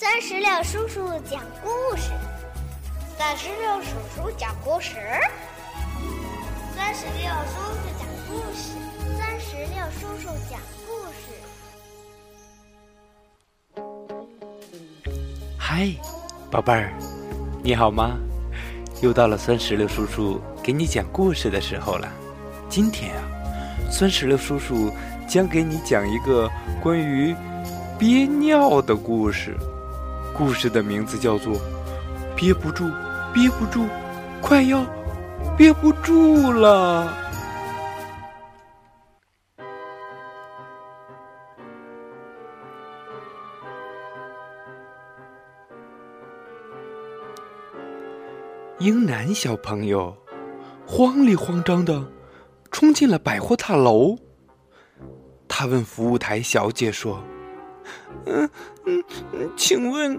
三十六叔叔讲故事，三十六叔叔讲故事，三十六叔叔讲故事，三十六叔叔讲故事。嗨，宝贝儿，你好吗？又到了酸石榴叔叔给你讲故事的时候了。今天啊，酸石榴叔叔将给你讲一个关于憋尿的故事。故事的名字叫做《憋不住，憋不住，快要憋不住了》。英男小朋友慌里慌张的冲进了百货大楼。他问服务台小姐说。嗯嗯，请问，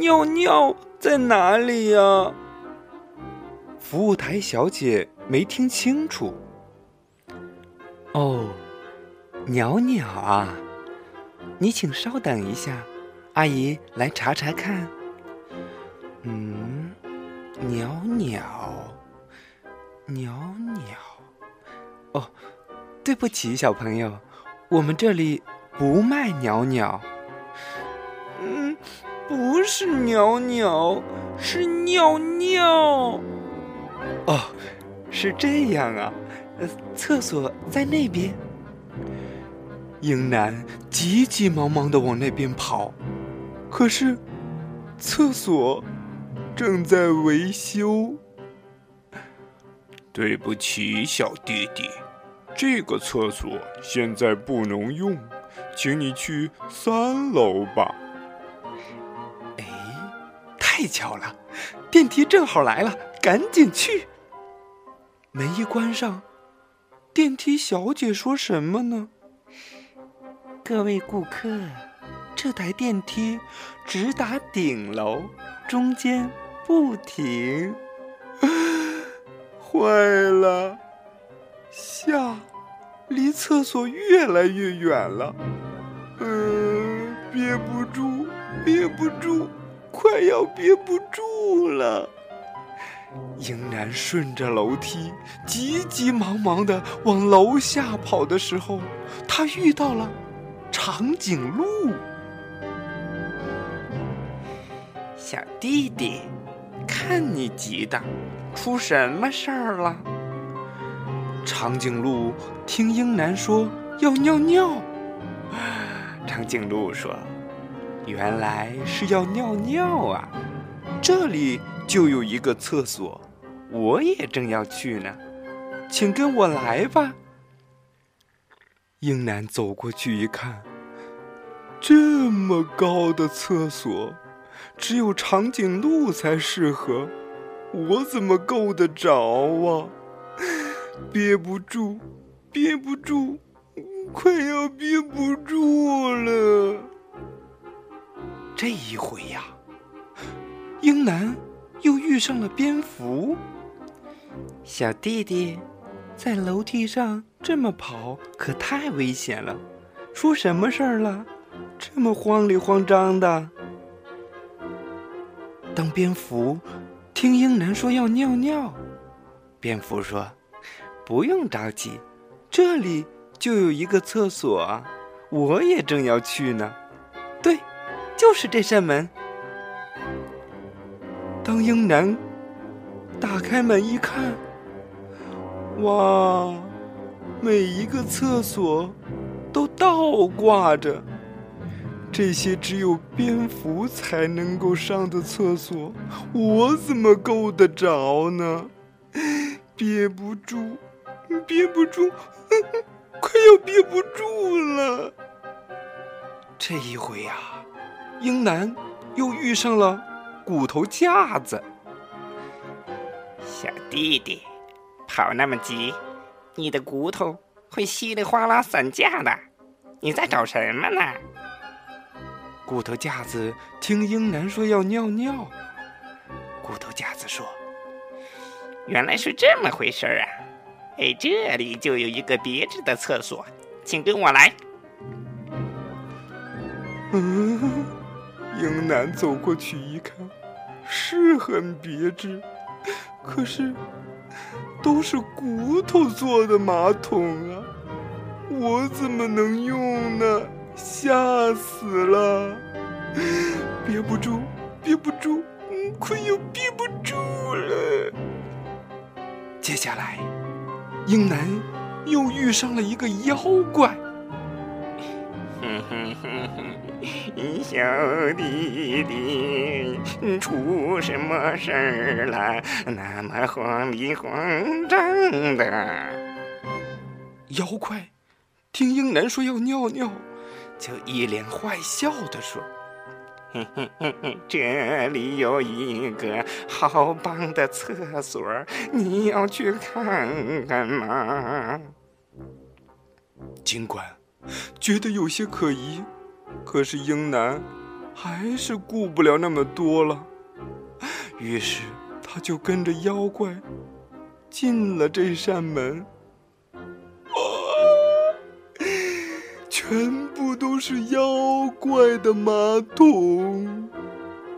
尿尿在哪里呀？服务台小姐没听清楚。哦，鸟鸟啊，你请稍等一下，阿姨来查查看。嗯，鸟鸟，鸟鸟。哦，对不起，小朋友，我们这里。不卖鸟鸟，嗯，不是鸟鸟，是尿尿。哦，是这样啊，呃，厕所在那边。英男急急忙忙的往那边跑，可是厕所正在维修。对不起，小弟弟，这个厕所现在不能用。请你去三楼吧。哎，太巧了，电梯正好来了，赶紧去。门一关上，电梯小姐说什么呢？各位顾客，这台电梯直达顶楼，中间不停。坏了，下。离厕所越来越远了，嗯，憋不住，憋不住，快要憋不住了。英男顺着楼梯急急忙忙的往楼下跑的时候，他遇到了长颈鹿。小弟弟，看你急的，出什么事儿了？长颈鹿听英男说要尿尿，长颈鹿说：“原来是要尿尿啊！这里就有一个厕所，我也正要去呢，请跟我来吧。”英男走过去一看，这么高的厕所，只有长颈鹿才适合，我怎么够得着啊？憋不住，憋不住，快要憋不住了。这一回呀，英男又遇上了蝙蝠。小弟弟，在楼梯上这么跑可太危险了，出什么事儿了？这么慌里慌张的。当蝙蝠听英男说要尿尿，蝙蝠说。不用着急，这里就有一个厕所，我也正要去呢。对，就是这扇门。当英男打开门一看，哇，每一个厕所都倒挂着，这些只有蝙蝠才能够上的厕所，我怎么够得着呢？憋不住。憋不住，快要憋不住了。这一回呀，英男又遇上了骨头架子。小弟弟，跑那么急，你的骨头会稀里哗啦散架的。你在找什么呢？骨头架子听英男说要尿尿。骨头架子说：“原来是这么回事儿啊。”哎，这里就有一个别致的厕所，请跟我来。嗯，英男走过去一看，是很别致，可是都是骨头做的马桶啊，我怎么能用呢？吓死了！憋不住，憋不住，嗯，快要憋不住了。接下来，英男又遇上了一个妖怪。哼哼哼哼，小弟弟，出什么事儿了？那么慌里慌张的。妖怪听英男说要尿尿，就一脸坏笑的说。哼哼哼哼，这里有一个好棒的厕所，你要去看看吗？尽管觉得有些可疑，可是英男还是顾不了那么多了，于是他就跟着妖怪进了这扇门。全部都是妖怪的马桶，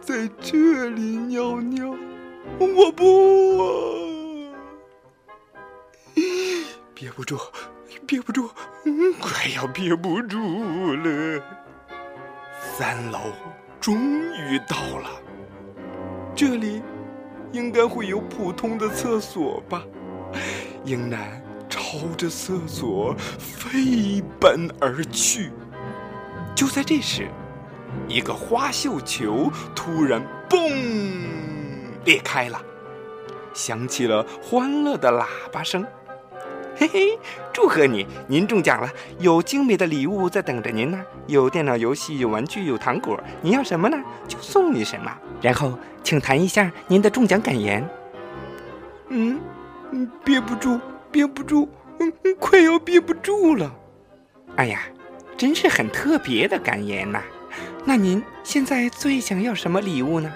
在这里尿尿，我不，憋不住，憋不住，快要憋不住了。三楼终于到了，这里应该会有普通的厕所吧？英男。朝着厕所飞奔而去。就在这时，一个花绣球突然“嘣”裂开了，响起了欢乐的喇叭声。嘿嘿，祝贺你，您中奖了！有精美的礼物在等着您呢，有电脑游戏，有玩具，有糖果。您要什么呢？就送你什么。然后，请谈一下您的中奖感言。嗯，憋不住，憋不住。嗯，快要憋不住了。哎呀，真是很特别的感言呐！那您现在最想要什么礼物呢？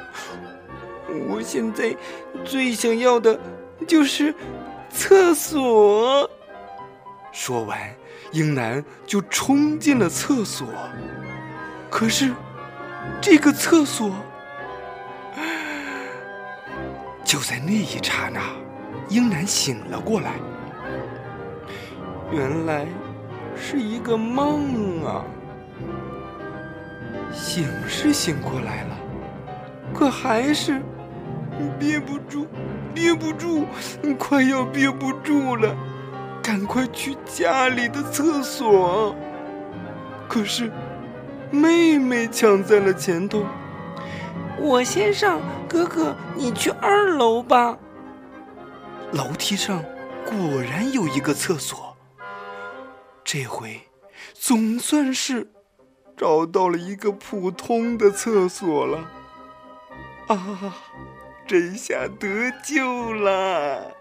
我现在最想要的就是厕所。说完，英男就冲进了厕所。可是，这个厕所就在那一刹那，英男醒了过来。原来是一个梦啊！醒是醒过来了，可还是憋不住，憋不住，快要憋不住了，赶快去家里的厕所。可是妹妹抢在了前头，我先上，哥哥你去二楼吧。楼梯上果然有一个厕所。这回，总算是找到了一个普通的厕所了。啊，这下得救了！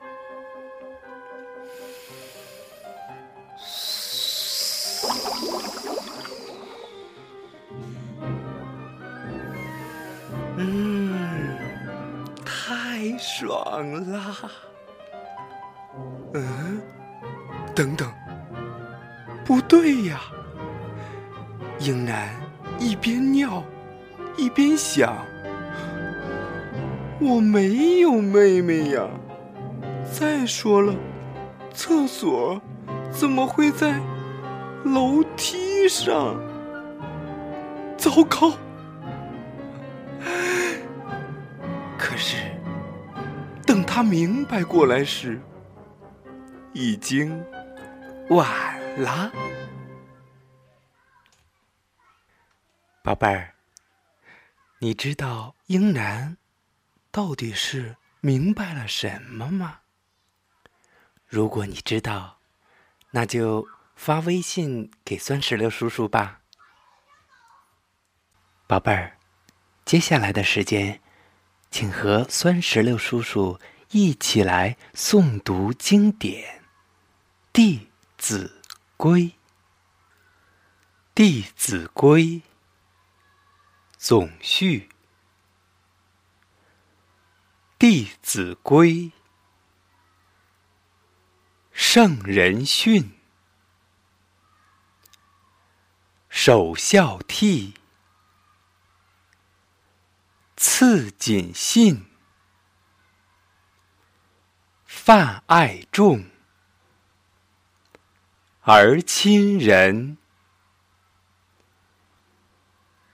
嗯，太爽了。嗯，等等。不对呀，英男一边尿，一边想：我没有妹妹呀。再说了，厕所怎么会在楼梯上？糟糕！可是，等他明白过来时，已经晚。啦，宝贝儿，你知道英男到底是明白了什么吗？如果你知道，那就发微信给酸石榴叔叔吧。宝贝儿，接下来的时间，请和酸石榴叔叔一起来诵读经典《弟子》。《规》《弟子规》总序，《弟子规》圣人训，首孝悌，次谨信，泛爱众，而亲仁，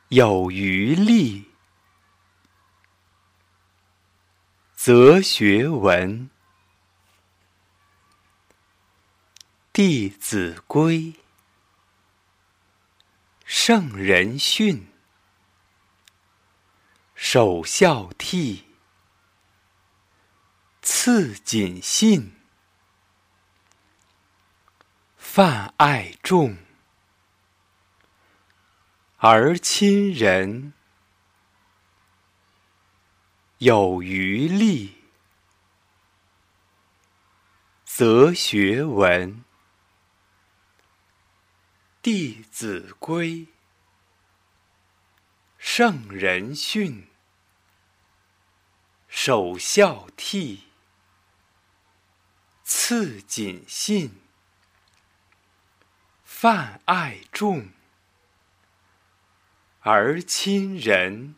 有余力，则学文。《弟子规》：圣人训，首孝悌，次谨信，泛爱众，而亲仁，有余力，则学文。《弟子规》：圣人训，首孝悌，次谨信，泛爱众，而亲仁，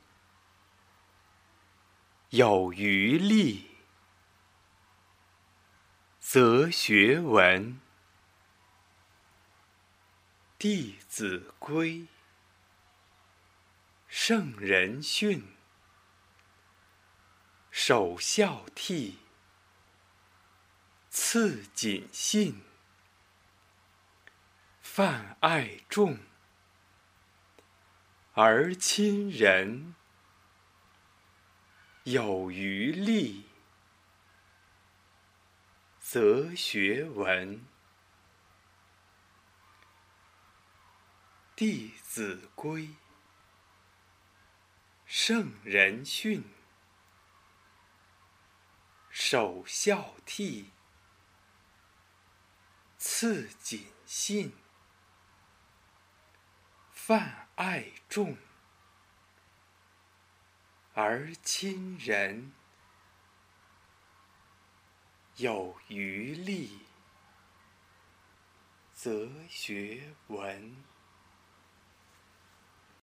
有余力，则学文。《弟子规》：圣人训，首孝悌，次谨信，泛爱众，而亲仁，有余力，则学文。《弟子规》：圣人训，首孝悌，次谨信，泛爱众，而亲仁，有余力，则学文。